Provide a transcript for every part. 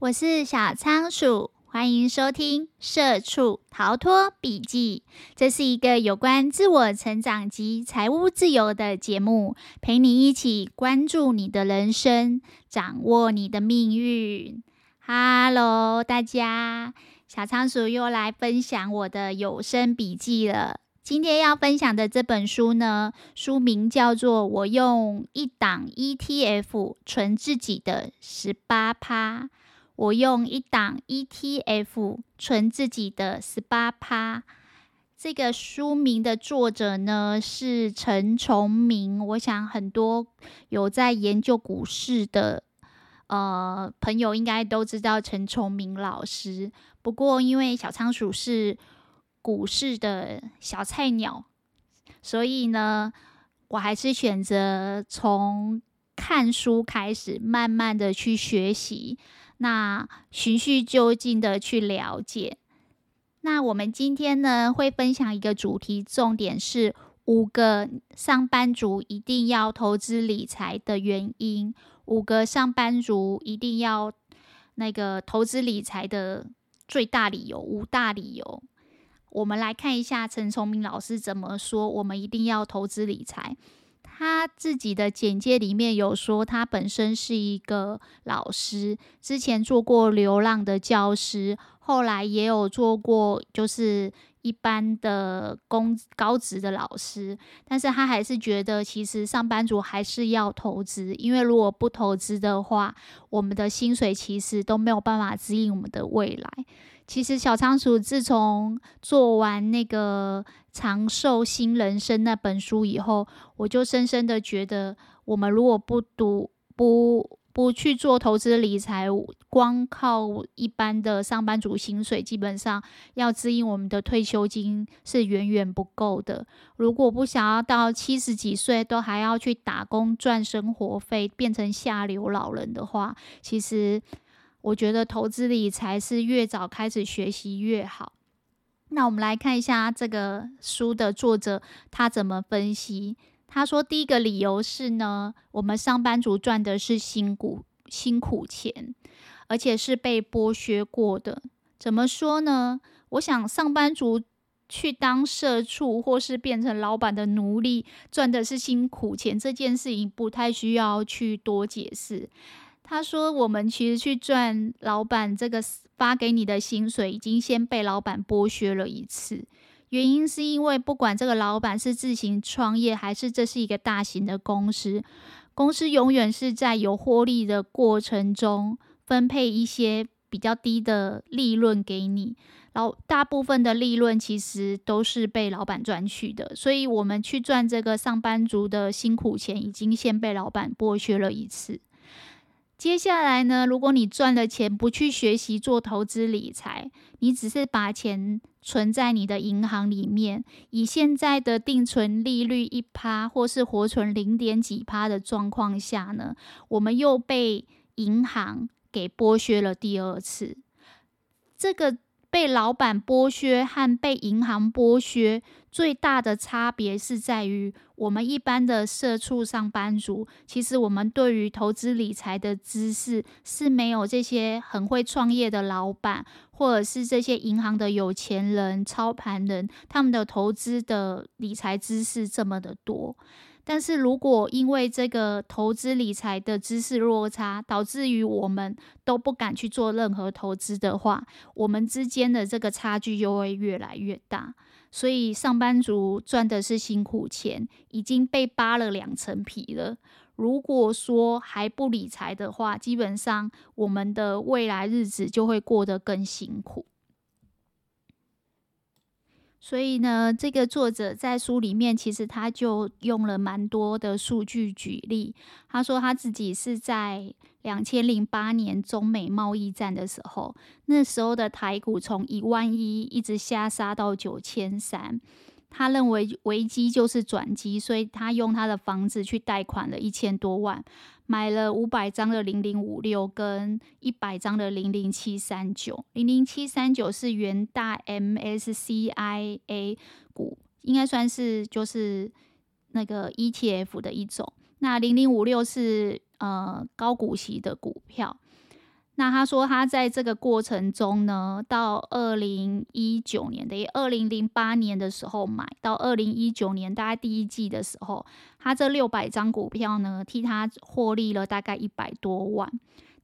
我是小仓鼠，欢迎收听《社畜逃脱笔记》。这是一个有关自我成长及财务自由的节目，陪你一起关注你的人生，掌握你的命运。Hello，大家，小仓鼠又来分享我的有声笔记了。今天要分享的这本书呢，书名叫做《我用一档 ETF 存自己的十八趴》。我用一档 ETF 存自己的十八趴。这个书名的作者呢是陈崇明。我想很多有在研究股市的呃朋友应该都知道陈崇明老师。不过因为小仓鼠是股市的小菜鸟，所以呢，我还是选择从看书开始，慢慢的去学习，那循序就进的去了解。那我们今天呢，会分享一个主题，重点是五个上班族一定要投资理财的原因，五个上班族一定要那个投资理财的最大理由，五大理由。我们来看一下陈崇明老师怎么说，我们一定要投资理财。他自己的简介里面有说，他本身是一个老师，之前做过流浪的教师，后来也有做过就是一般的公高职的老师。但是他还是觉得，其实上班族还是要投资，因为如果不投资的话，我们的薪水其实都没有办法指引我们的未来。其实小仓鼠自从做完那个《长寿新人生》那本书以后，我就深深的觉得，我们如果不读、不不去做投资理财，光靠一般的上班族薪水，基本上要支应我们的退休金是远远不够的。如果不想要到七十几岁都还要去打工赚生活费，变成下流老人的话，其实。我觉得投资理财是越早开始学习越好。那我们来看一下这个书的作者他怎么分析。他说，第一个理由是呢，我们上班族赚的是辛苦辛苦钱，而且是被剥削过的。怎么说呢？我想上班族去当社畜或是变成老板的奴隶，赚的是辛苦钱，这件事情不太需要去多解释。他说：“我们其实去赚老板这个发给你的薪水，已经先被老板剥削了一次。原因是因为不管这个老板是自行创业，还是这是一个大型的公司，公司永远是在有获利的过程中分配一些比较低的利润给你。然后大部分的利润其实都是被老板赚去的。所以，我们去赚这个上班族的辛苦钱，已经先被老板剥削了一次。”接下来呢，如果你赚了钱不去学习做投资理财，你只是把钱存在你的银行里面，以现在的定存利率一趴或是活存零点几趴的状况下呢，我们又被银行给剥削了第二次。这个。被老板剥削和被银行剥削最大的差别是在于，我们一般的社畜上班族，其实我们对于投资理财的知识是没有这些很会创业的老板，或者是这些银行的有钱人、操盘人，他们的投资的理财知识这么的多。但是如果因为这个投资理财的知识落差，导致于我们都不敢去做任何投资的话，我们之间的这个差距就会越来越大。所以上班族赚的是辛苦钱，已经被扒了两层皮了。如果说还不理财的话，基本上我们的未来日子就会过得更辛苦。所以呢，这个作者在书里面其实他就用了蛮多的数据举例。他说他自己是在两千零八年中美贸易战的时候，那时候的台股从一万一一直下杀到九千三。他认为危机就是转机，所以他用他的房子去贷款了一千多万，买了五百张的零零五六跟一百张的零零七三九。零零七三九是元大 MSCI A 股，应该算是就是那个 ETF 的一种。那零零五六是呃高股息的股票。那他说，他在这个过程中呢，到二零一九年的二零零八年的时候买，到二零一九年大概第一季的时候，他这六百张股票呢，替他获利了大概一百多万，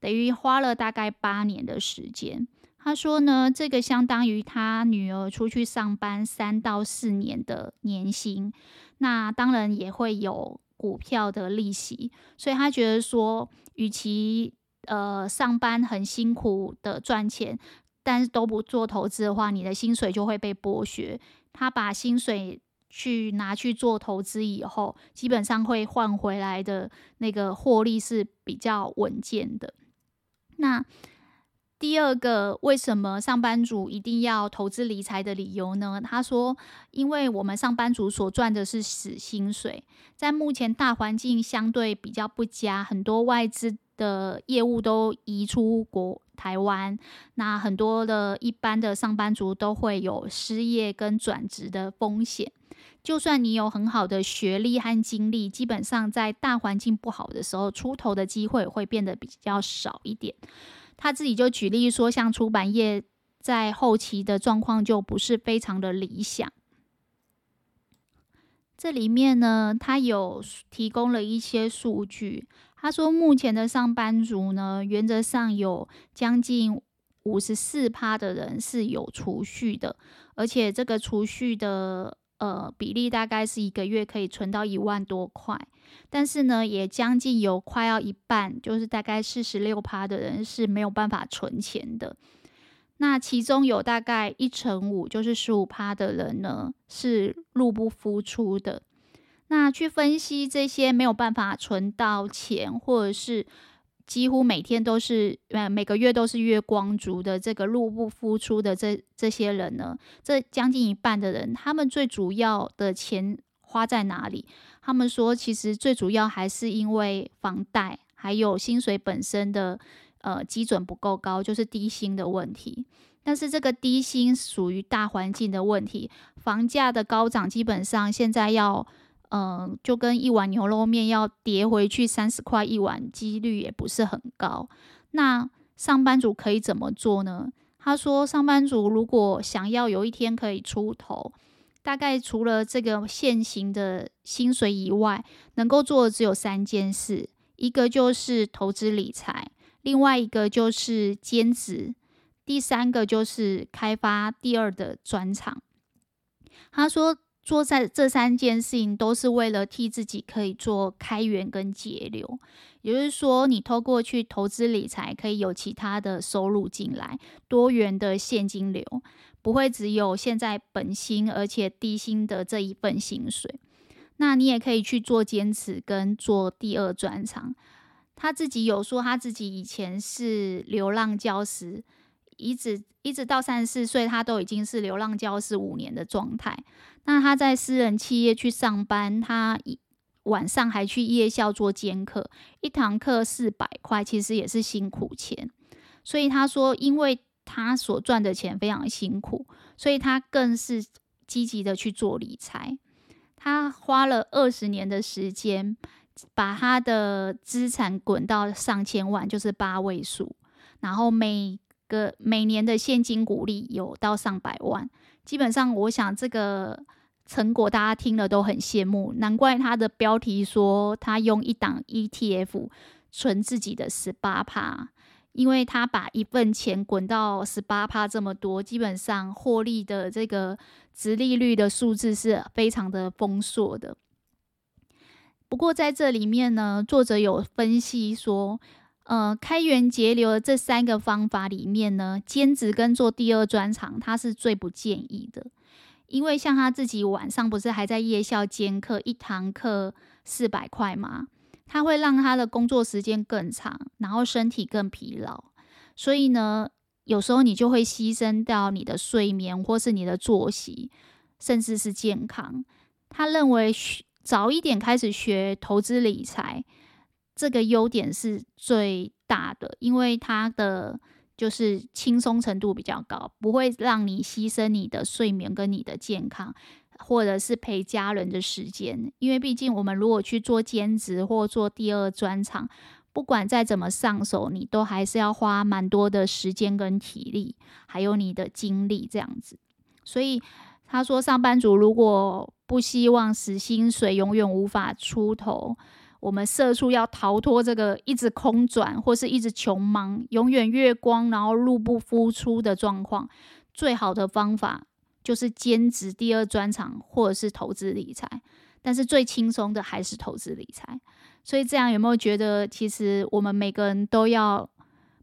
等于花了大概八年的时间。他说呢，这个相当于他女儿出去上班三到四年的年薪，那当然也会有股票的利息，所以他觉得说，与其呃，上班很辛苦的赚钱，但是都不做投资的话，你的薪水就会被剥削。他把薪水去拿去做投资以后，基本上会换回来的那个获利是比较稳健的。那第二个，为什么上班族一定要投资理财的理由呢？他说，因为我们上班族所赚的是死薪水，在目前大环境相对比较不佳，很多外资。的业务都移出国台湾，那很多的一般的上班族都会有失业跟转职的风险。就算你有很好的学历和经历，基本上在大环境不好的时候，出头的机会会变得比较少一点。他自己就举例说，像出版业在后期的状况就不是非常的理想。这里面呢，他有提供了一些数据。他说，目前的上班族呢，原则上有将近五十四趴的人是有储蓄的，而且这个储蓄的呃比例大概是一个月可以存到一万多块。但是呢，也将近有快要一半，就是大概四十六趴的人是没有办法存钱的。那其中有大概一成五，就是十五趴的人呢，是入不敷出的。那去分析这些没有办法存到钱，或者是几乎每天都是呃每个月都是月光族的这个入不敷出的这这些人呢，这将近一半的人，他们最主要的钱花在哪里？他们说，其实最主要还是因为房贷，还有薪水本身的呃基准不够高，就是低薪的问题。但是这个低薪属于大环境的问题，房价的高涨，基本上现在要。嗯，就跟一碗牛肉面要跌回去三十块一碗，几率也不是很高。那上班族可以怎么做呢？他说，上班族如果想要有一天可以出头，大概除了这个现行的薪水以外，能够做的只有三件事：一个就是投资理财，另外一个就是兼职，第三个就是开发第二的专长。他说。做在这三件事情都是为了替自己可以做开源跟节流，也就是说，你透过去投资理财，可以有其他的收入进来，多元的现金流，不会只有现在本薪而且低薪的这一份薪水。那你也可以去做兼职跟做第二专长。他自己有说，他自己以前是流浪教师。一直一直到三十四岁，他都已经是流浪教师五年的状态。那他在私人企业去上班，他晚上还去夜校做兼课，一堂课四百块，其实也是辛苦钱。所以他说，因为他所赚的钱非常辛苦，所以他更是积极的去做理财。他花了二十年的时间，把他的资产滚到上千万，就是八位数，然后每个每年的现金股利有到上百万，基本上我想这个成果大家听了都很羡慕，难怪他的标题说他用一档 ETF 存自己的十八趴，因为他把一份钱滚到十八趴这么多，基本上获利的这个殖利率的数字是非常的丰硕的。不过在这里面呢，作者有分析说。呃，开源节流的这三个方法里面呢，兼职跟做第二专长，他是最不建议的。因为像他自己晚上不是还在夜校兼课，一堂课四百块吗？他会让他的工作时间更长，然后身体更疲劳。所以呢，有时候你就会牺牲掉你的睡眠，或是你的作息，甚至是健康。他认为早一点开始学投资理财。这个优点是最大的，因为它的就是轻松程度比较高，不会让你牺牲你的睡眠跟你的健康，或者是陪家人的时间。因为毕竟我们如果去做兼职或做第二专场，不管再怎么上手，你都还是要花蛮多的时间跟体力，还有你的精力这样子。所以他说，上班族如果不希望死薪水永远无法出头，我们社畜要逃脱这个一直空转或是一直穷忙、永远月光然后入不敷出的状况，最好的方法就是兼职第二专长或者是投资理财。但是最轻松的还是投资理财。所以这样有没有觉得，其实我们每个人都要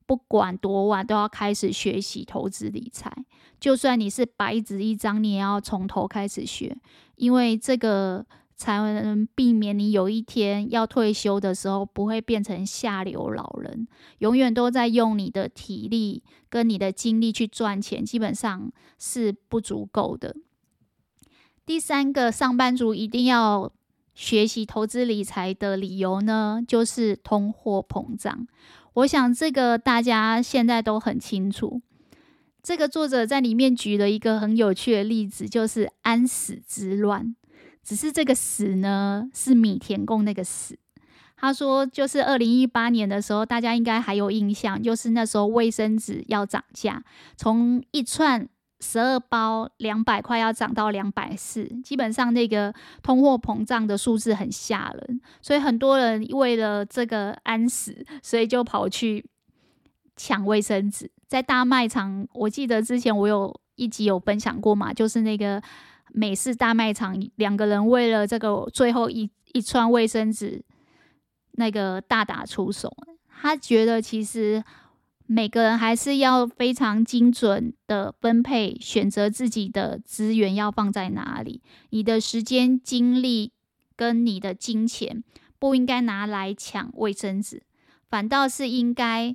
不管多晚都要开始学习投资理财，就算你是白纸一张，你也要从头开始学，因为这个才能避免你有一天要退休的时候不会变成下流老人，永远都在用你的体力跟你的精力去赚钱，基本上是不足够的。第三个，上班族一定要。学习投资理财的理由呢，就是通货膨胀。我想这个大家现在都很清楚。这个作者在里面举了一个很有趣的例子，就是安史之乱。只是这个史呢，是米田共那个史。他说，就是二零一八年的时候，大家应该还有印象，就是那时候卫生纸要涨价，从一串。十二包两百块要涨到两百四，基本上那个通货膨胀的数字很吓人，所以很多人为了这个安史，所以就跑去抢卫生纸。在大卖场，我记得之前我有一集有分享过嘛，就是那个美式大卖场，两个人为了这个最后一一串卫生纸，那个大打出手。他觉得其实。每个人还是要非常精准的分配，选择自己的资源要放在哪里。你的时间、精力跟你的金钱不应该拿来抢卫生纸，反倒是应该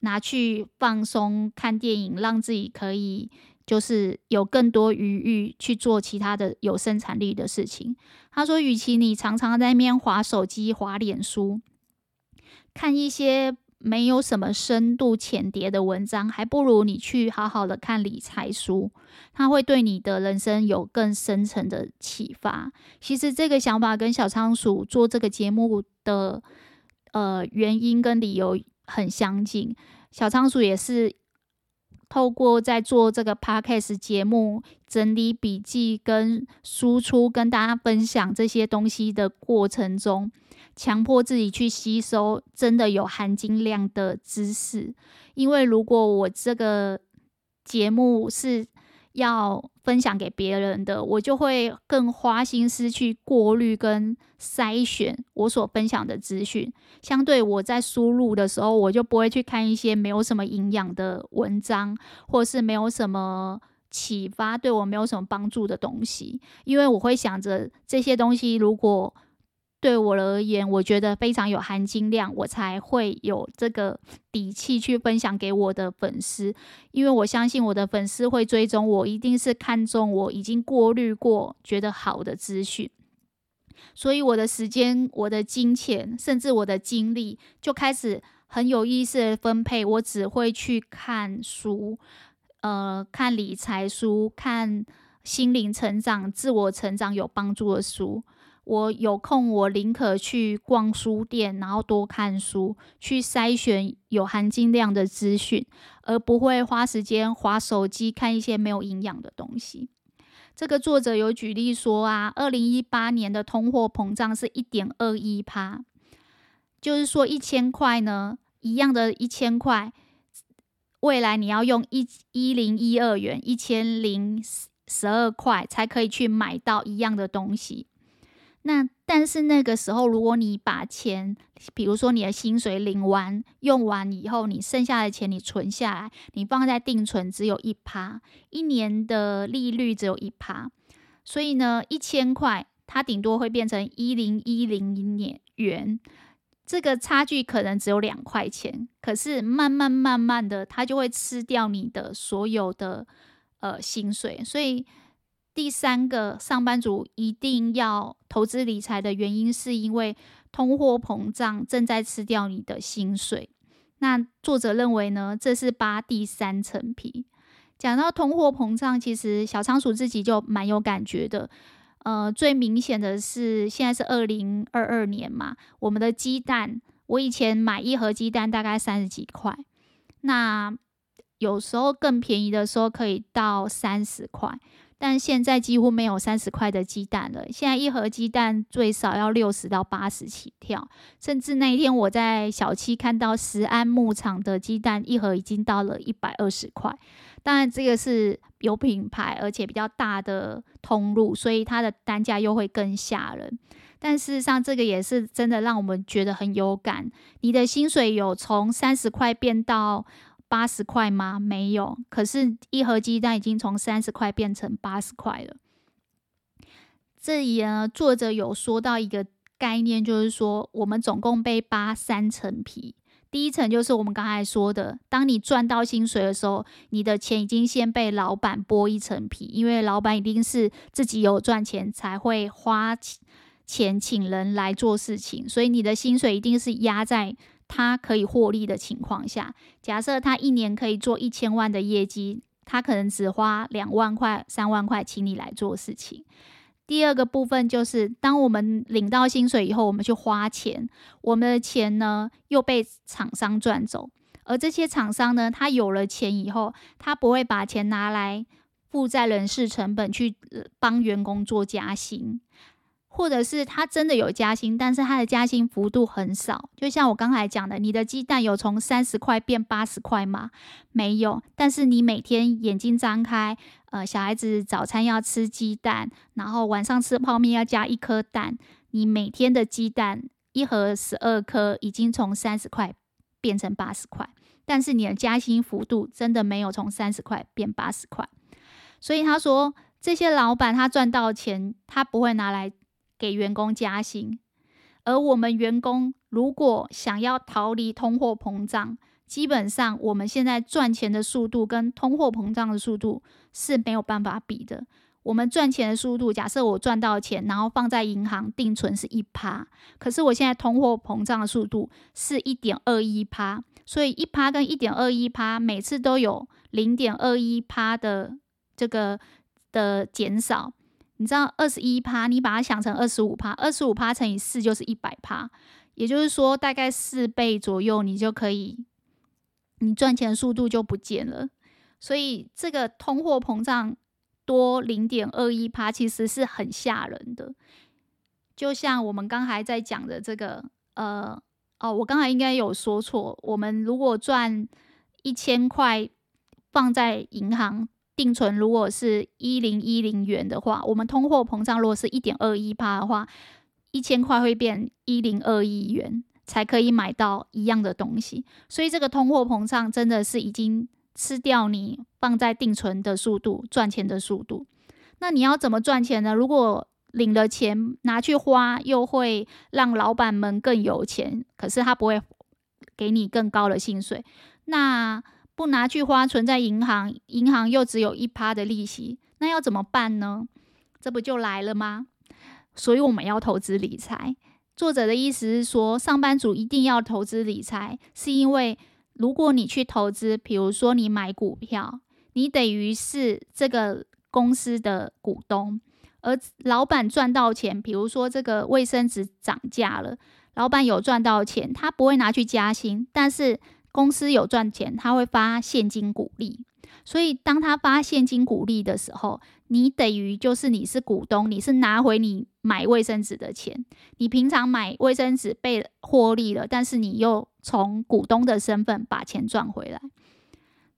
拿去放松、看电影，让自己可以就是有更多余裕去做其他的有生产力的事情。他说，与其你常常在那边划手机、划脸书，看一些。没有什么深度浅碟的文章，还不如你去好好的看理财书，它会对你的人生有更深层的启发。其实这个想法跟小仓鼠做这个节目的呃原因跟理由很相近。小仓鼠也是透过在做这个 podcast 节目，整理笔记跟输出，跟大家分享这些东西的过程中。强迫自己去吸收真的有含金量的知识，因为如果我这个节目是要分享给别人的，我就会更花心思去过滤跟筛选我所分享的资讯。相对我在输入的时候，我就不会去看一些没有什么营养的文章，或是没有什么启发、对我没有什么帮助的东西，因为我会想着这些东西如果。对我而言，我觉得非常有含金量，我才会有这个底气去分享给我的粉丝。因为我相信我的粉丝会追踪我，一定是看中我已经过滤过觉得好的资讯。所以我的时间、我的金钱，甚至我的精力，就开始很有意识的分配。我只会去看书，呃，看理财书，看心灵成长、自我成长有帮助的书。我有空，我宁可去逛书店，然后多看书，去筛选有含金量的资讯，而不会花时间划手机看一些没有营养的东西。这个作者有举例说啊，二零一八年的通货膨胀是一点二一趴，就是说一千块呢，一样的一千块，未来你要用一一零一二元，一千零十二块才可以去买到一样的东西。那但是那个时候，如果你把钱，比如说你的薪水领完、用完以后，你剩下的钱你存下来，你放在定存只有一趴，一年的利率只有一趴，所以呢，一千块它顶多会变成一零一零年元，这个差距可能只有两块钱，可是慢慢慢慢的，它就会吃掉你的所有的呃薪水，所以。第三个上班族一定要投资理财的原因，是因为通货膨胀正在吃掉你的薪水。那作者认为呢，这是扒第三层皮。讲到通货膨胀，其实小仓鼠自己就蛮有感觉的。呃，最明显的是现在是二零二二年嘛，我们的鸡蛋我以前买一盒鸡蛋大概三十几块，那有时候更便宜的时候可以到三十块。但现在几乎没有三十块的鸡蛋了，现在一盒鸡蛋最少要六十到八十起跳，甚至那一天我在小七看到石安牧场的鸡蛋一盒已经到了一百二十块。当然这个是有品牌而且比较大的通路，所以它的单价又会更吓人。但事实上这个也是真的让我们觉得很有感，你的薪水有从三十块变到。八十块吗？没有，可是，一盒鸡蛋已经从三十块变成八十块了。这里呢，作者有说到一个概念，就是说，我们总共被扒三层皮。第一层就是我们刚才说的，当你赚到薪水的时候，你的钱已经先被老板剥一层皮，因为老板一定是自己有赚钱才会花钱请人来做事情，所以你的薪水一定是压在。他可以获利的情况下，假设他一年可以做一千万的业绩，他可能只花两万块、三万块请你来做事情。第二个部分就是，当我们领到薪水以后，我们去花钱，我们的钱呢又被厂商赚走，而这些厂商呢，他有了钱以后，他不会把钱拿来负债人事成本去帮员工做加薪。或者是他真的有加薪，但是他的加薪幅度很少。就像我刚才讲的，你的鸡蛋有从三十块变八十块吗？没有。但是你每天眼睛张开，呃，小孩子早餐要吃鸡蛋，然后晚上吃泡面要加一颗蛋，你每天的鸡蛋一盒十二颗，已经从三十块变成八十块，但是你的加薪幅度真的没有从三十块变八十块。所以他说，这些老板他赚到钱，他不会拿来。给员工加薪，而我们员工如果想要逃离通货膨胀，基本上我们现在赚钱的速度跟通货膨胀的速度是没有办法比的。我们赚钱的速度，假设我赚到钱，然后放在银行定存是一趴，可是我现在通货膨胀的速度是一点二一趴，所以一趴跟一点二一趴，每次都有零点二一趴的这个的减少。你知道二十一趴，你把它想成二十五趴，二十五趴乘以四就是一百趴，也就是说大概四倍左右，你就可以，你赚钱速度就不见了。所以这个通货膨胀多零点二一趴，其实是很吓人的。就像我们刚才在讲的这个，呃，哦，我刚才应该有说错，我们如果赚一千块放在银行。定存如果是一零一零元的话，我们通货膨胀如果是一点二一趴的话，一千块会变一零二一元，才可以买到一样的东西。所以这个通货膨胀真的是已经吃掉你放在定存的速度、赚钱的速度。那你要怎么赚钱呢？如果领了钱拿去花，又会让老板们更有钱，可是他不会给你更高的薪水。那不拿去花，存在银行，银行又只有一趴的利息，那要怎么办呢？这不就来了吗？所以我们要投资理财。作者的意思是说，上班族一定要投资理财，是因为如果你去投资，比如说你买股票，你等于是这个公司的股东，而老板赚到钱，比如说这个卫生纸涨价了，老板有赚到钱，他不会拿去加薪，但是。公司有赚钱，他会发现金股利，所以当他发现金股利的时候，你等于就是你是股东，你是拿回你买卫生纸的钱。你平常买卫生纸被获利了，但是你又从股东的身份把钱赚回来。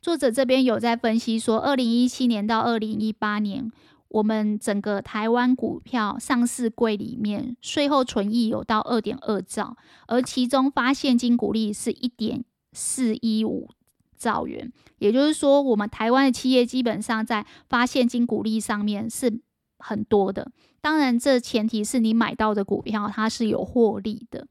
作者这边有在分析说，二零一七年到二零一八年，我们整个台湾股票上市柜里面税后存益有到二点二兆，而其中发现金股利是一点。四一五兆元，也就是说，我们台湾的企业基本上在发现金股利上面是很多的。当然，这前提是你买到的股票它是有获利的。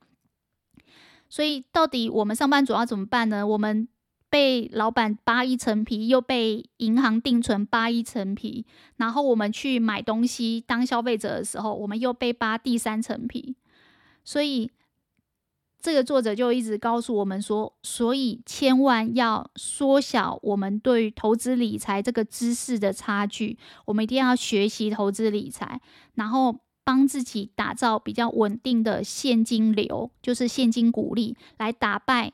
所以，到底我们上班族要怎么办呢？我们被老板扒一层皮，又被银行定存扒一层皮，然后我们去买东西当消费者的时候，我们又被扒第三层皮。所以。这个作者就一直告诉我们说，所以千万要缩小我们对投资理财这个知识的差距。我们一定要学习投资理财，然后帮自己打造比较稳定的现金流，就是现金股利，来打败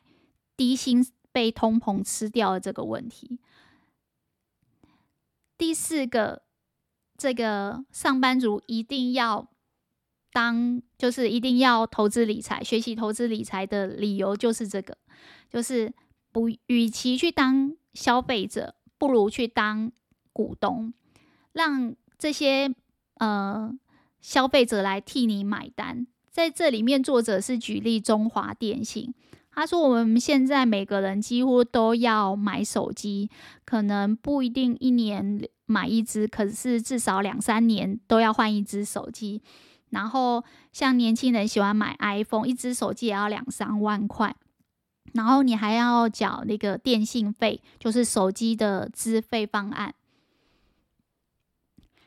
低薪被通膨吃掉的这个问题。第四个，这个上班族一定要当，就是一定要投资理财，学习投资理财的理由就是这个，就是不，与其去当消费者，不如去当股东，让这些呃消费者来替你买单。在这里面，作者是举例中华电信。他说：“我们现在每个人几乎都要买手机，可能不一定一年买一支，可是至少两三年都要换一支手机。然后像年轻人喜欢买 iPhone，一支手机也要两三万块。然后你还要缴那个电信费，就是手机的资费方案。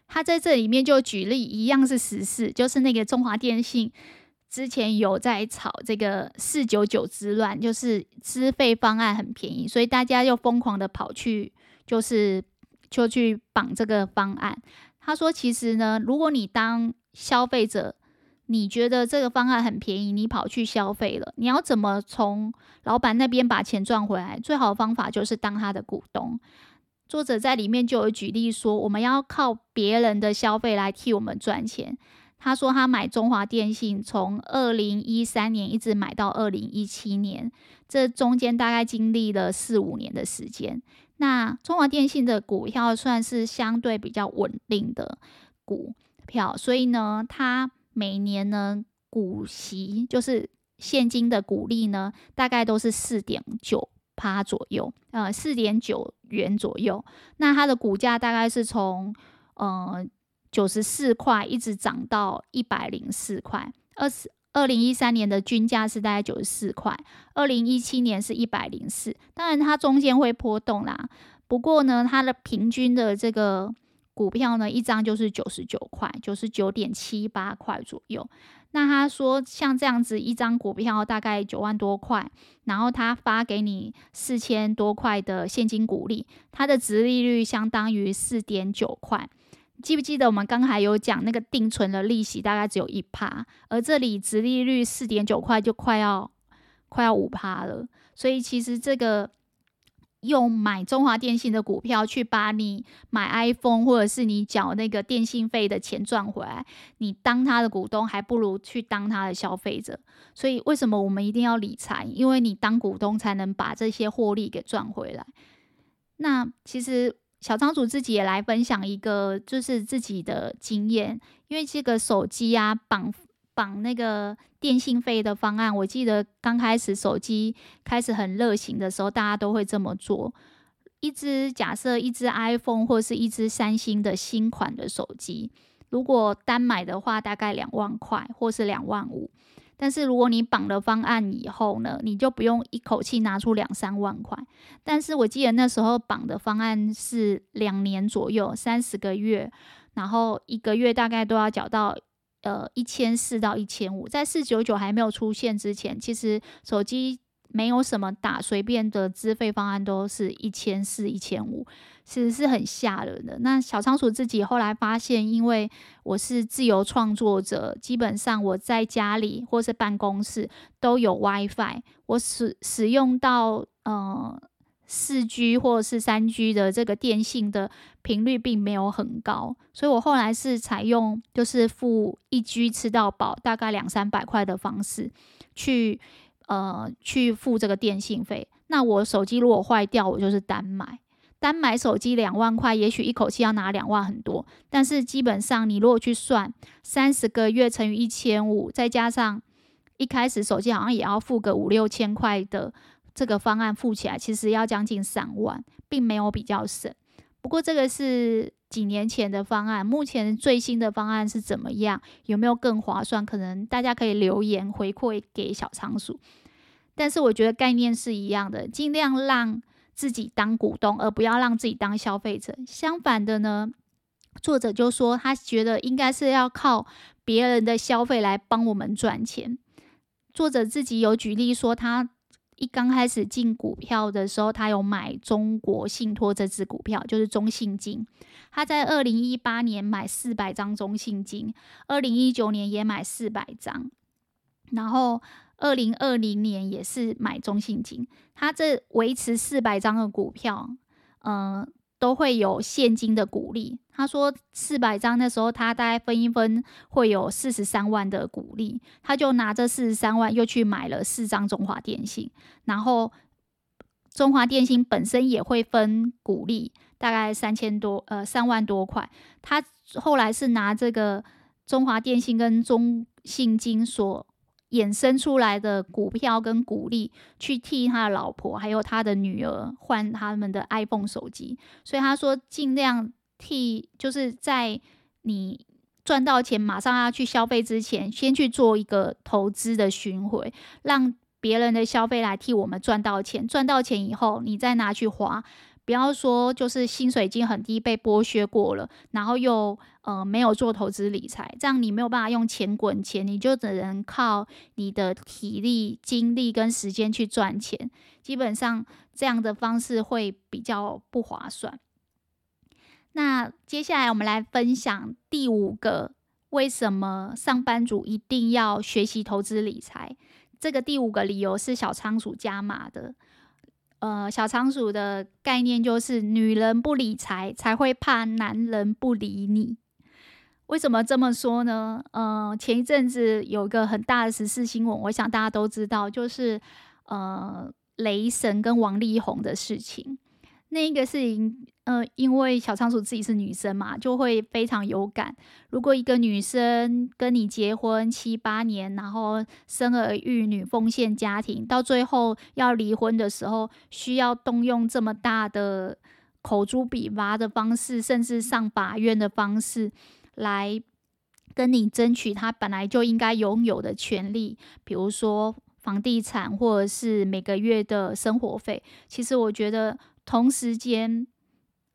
他在这里面就举例，一样是时事，就是那个中华电信。”之前有在炒这个四九九之乱，就是资费方案很便宜，所以大家又疯狂的跑去，就是就去绑这个方案。他说，其实呢，如果你当消费者，你觉得这个方案很便宜，你跑去消费了，你要怎么从老板那边把钱赚回来？最好的方法就是当他的股东。作者在里面就有举例说，我们要靠别人的消费来替我们赚钱。他说他买中华电信，从二零一三年一直买到二零一七年，这中间大概经历了四五年的时间。那中华电信的股票算是相对比较稳定的股票，所以呢，它每年呢股息就是现金的股利呢，大概都是四点九趴左右，呃，四点九元左右。那它的股价大概是从呃。九十四块一直涨到一百零四块，二十二零一三年的均价是大概九十四块，二零一七年是一百零四。当然它中间会波动啦，不过呢，它的平均的这个股票呢，一张就是九十九块，九十九点七八块左右。那他说像这样子一张股票大概九万多块，然后他发给你四千多块的现金股利，它的殖利率相当于四点九块。记不记得我们刚才有讲那个定存的利息大概只有一趴，而这里殖利率四点九块就快要快要五趴了。所以其实这个用买中华电信的股票去把你买 iPhone 或者是你缴那个电信费的钱赚回来，你当他的股东还不如去当他的消费者。所以为什么我们一定要理财？因为你当股东才能把这些获利给赚回来。那其实。小仓鼠自己也来分享一个，就是自己的经验。因为这个手机啊，绑绑那个电信费的方案，我记得刚开始手机开始很热行的时候，大家都会这么做。一支假设一支 iPhone 或是一支三星的新款的手机，如果单买的话，大概两万块或是两万五。但是如果你绑了方案以后呢，你就不用一口气拿出两三万块。但是我记得那时候绑的方案是两年左右，三十个月，然后一个月大概都要缴到呃一千四到一千五。在四九九还没有出现之前，其实手机没有什么打，随便的资费方案都是一千四、一千五。其实是很吓人的。那小仓鼠自己后来发现，因为我是自由创作者，基本上我在家里或是办公室都有 WiFi，我使使用到呃四 G 或者是三 G 的这个电信的频率并没有很高，所以我后来是采用就是付一 G 吃到饱，大概两三百块的方式去呃去付这个电信费。那我手机如果坏掉，我就是单买。单买手机两万块，也许一口气要拿两万很多，但是基本上你如果去算三十个月乘以一千五，再加上一开始手机好像也要付个五六千块的这个方案付起来，其实要将近三万，并没有比较省。不过这个是几年前的方案，目前最新的方案是怎么样？有没有更划算？可能大家可以留言回馈给小仓鼠。但是我觉得概念是一样的，尽量让。自己当股东，而不要让自己当消费者。相反的呢，作者就说他觉得应该是要靠别人的消费来帮我们赚钱。作者自己有举例说，他一刚开始进股票的时候，他有买中国信托这支股票，就是中信金。他在二零一八年买四百张中信金，二零一九年也买四百张，然后二零二零年也是买中信金。他这维持四百张的股票，嗯、都会有现金的股利。他说四百张那时候他大概分一分会有四十三万的股利，他就拿这四十三万又去买了四张中华电信，然后中华电信本身也会分股利。大概三千多，呃，三万多块。他后来是拿这个中华电信跟中信金所衍生出来的股票跟股利，去替他的老婆还有他的女儿换他们的 iPhone 手机。所以他说，尽量替，就是在你赚到钱马上要去消费之前，先去做一个投资的巡回，让别人的消费来替我们赚到钱。赚到钱以后，你再拿去花。不要说就是薪水已经很低，被剥削过了，然后又呃没有做投资理财，这样你没有办法用钱滚钱，你就只能靠你的体力、精力跟时间去赚钱。基本上这样的方式会比较不划算。那接下来我们来分享第五个，为什么上班族一定要学习投资理财？这个第五个理由是小仓鼠加码的。呃，小仓鼠的概念就是女人不理财，才会怕男人不理你。为什么这么说呢？呃，前一阵子有个很大的时事新闻，我想大家都知道，就是呃，雷神跟王力宏的事情。那个事情，呃，因为小仓鼠自己是女生嘛，就会非常有感。如果一个女生跟你结婚七八年，然后生儿育女，奉献家庭，到最后要离婚的时候，需要动用这么大的口诛笔伐的方式，甚至上法院的方式，来跟你争取她本来就应该拥有的权利，比如说房地产，或者是每个月的生活费。其实我觉得。同时间，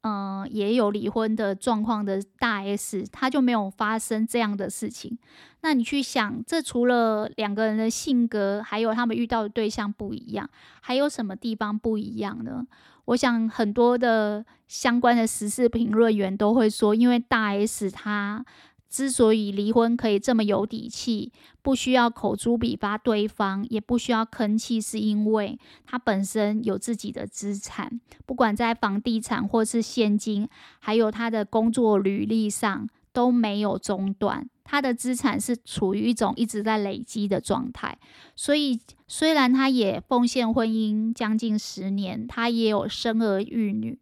嗯、也有离婚的状况的大 S，他就没有发生这样的事情。那你去想，这除了两个人的性格，还有他们遇到的对象不一样，还有什么地方不一样呢？我想很多的相关的时事评论员都会说，因为大 S 他。之所以离婚可以这么有底气，不需要口诛笔伐对方，也不需要吭气，是因为他本身有自己的资产，不管在房地产或是现金，还有他的工作履历上都没有中断，他的资产是处于一种一直在累积的状态。所以虽然他也奉献婚姻将近十年，他也有生儿育女，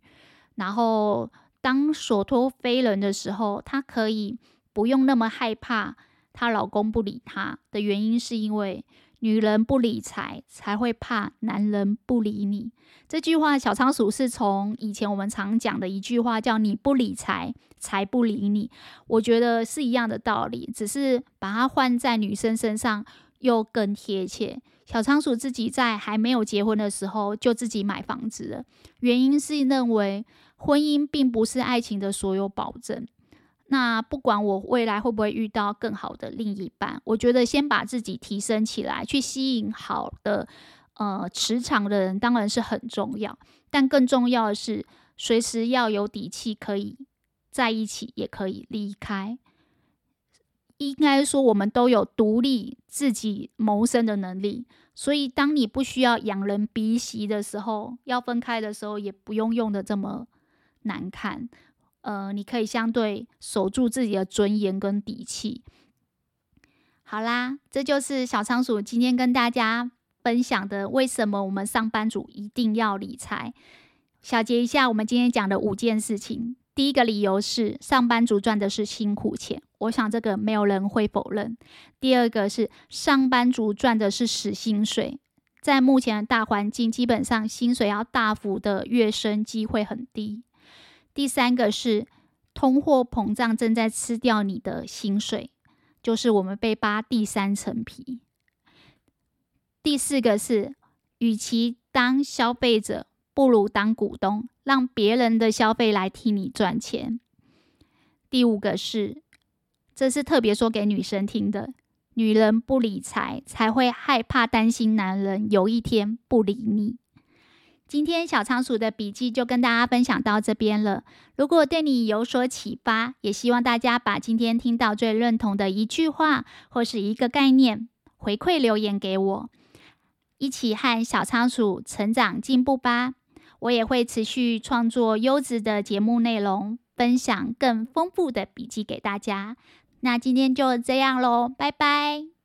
然后当所托非人的时候，他可以。不用那么害怕她老公不理她的原因，是因为女人不理财，才会怕男人不理你。这句话，小仓鼠是从以前我们常讲的一句话，叫“你不理财，财不理你”。我觉得是一样的道理，只是把它换在女生身上又更贴切。小仓鼠自己在还没有结婚的时候就自己买房子了，原因是认为婚姻并不是爱情的所有保证。那不管我未来会不会遇到更好的另一半，我觉得先把自己提升起来，去吸引好的呃磁场的人，当然是很重要。但更重要的是，随时要有底气，可以在一起，也可以离开。应该说，我们都有独立自己谋生的能力，所以当你不需要仰人鼻息的时候，要分开的时候，也不用用得这么难看。呃，你可以相对守住自己的尊严跟底气。好啦，这就是小仓鼠今天跟大家分享的，为什么我们上班族一定要理财。小结一下，我们今天讲的五件事情。第一个理由是上班族赚的是辛苦钱，我想这个没有人会否认。第二个是上班族赚的是死薪水，在目前的大环境，基本上薪水要大幅的跃升机会很低。第三个是通货膨胀正在吃掉你的薪水，就是我们被扒第三层皮。第四个是，与其当消费者，不如当股东，让别人的消费来替你赚钱。第五个是，这是特别说给女生听的，女人不理财，才会害怕担心男人有一天不理你。今天小仓鼠的笔记就跟大家分享到这边了。如果对你有所启发，也希望大家把今天听到最认同的一句话或是一个概念回馈留言给我，一起和小仓鼠成长进步吧。我也会持续创作优质的节目内容，分享更丰富的笔记给大家。那今天就这样喽，拜拜。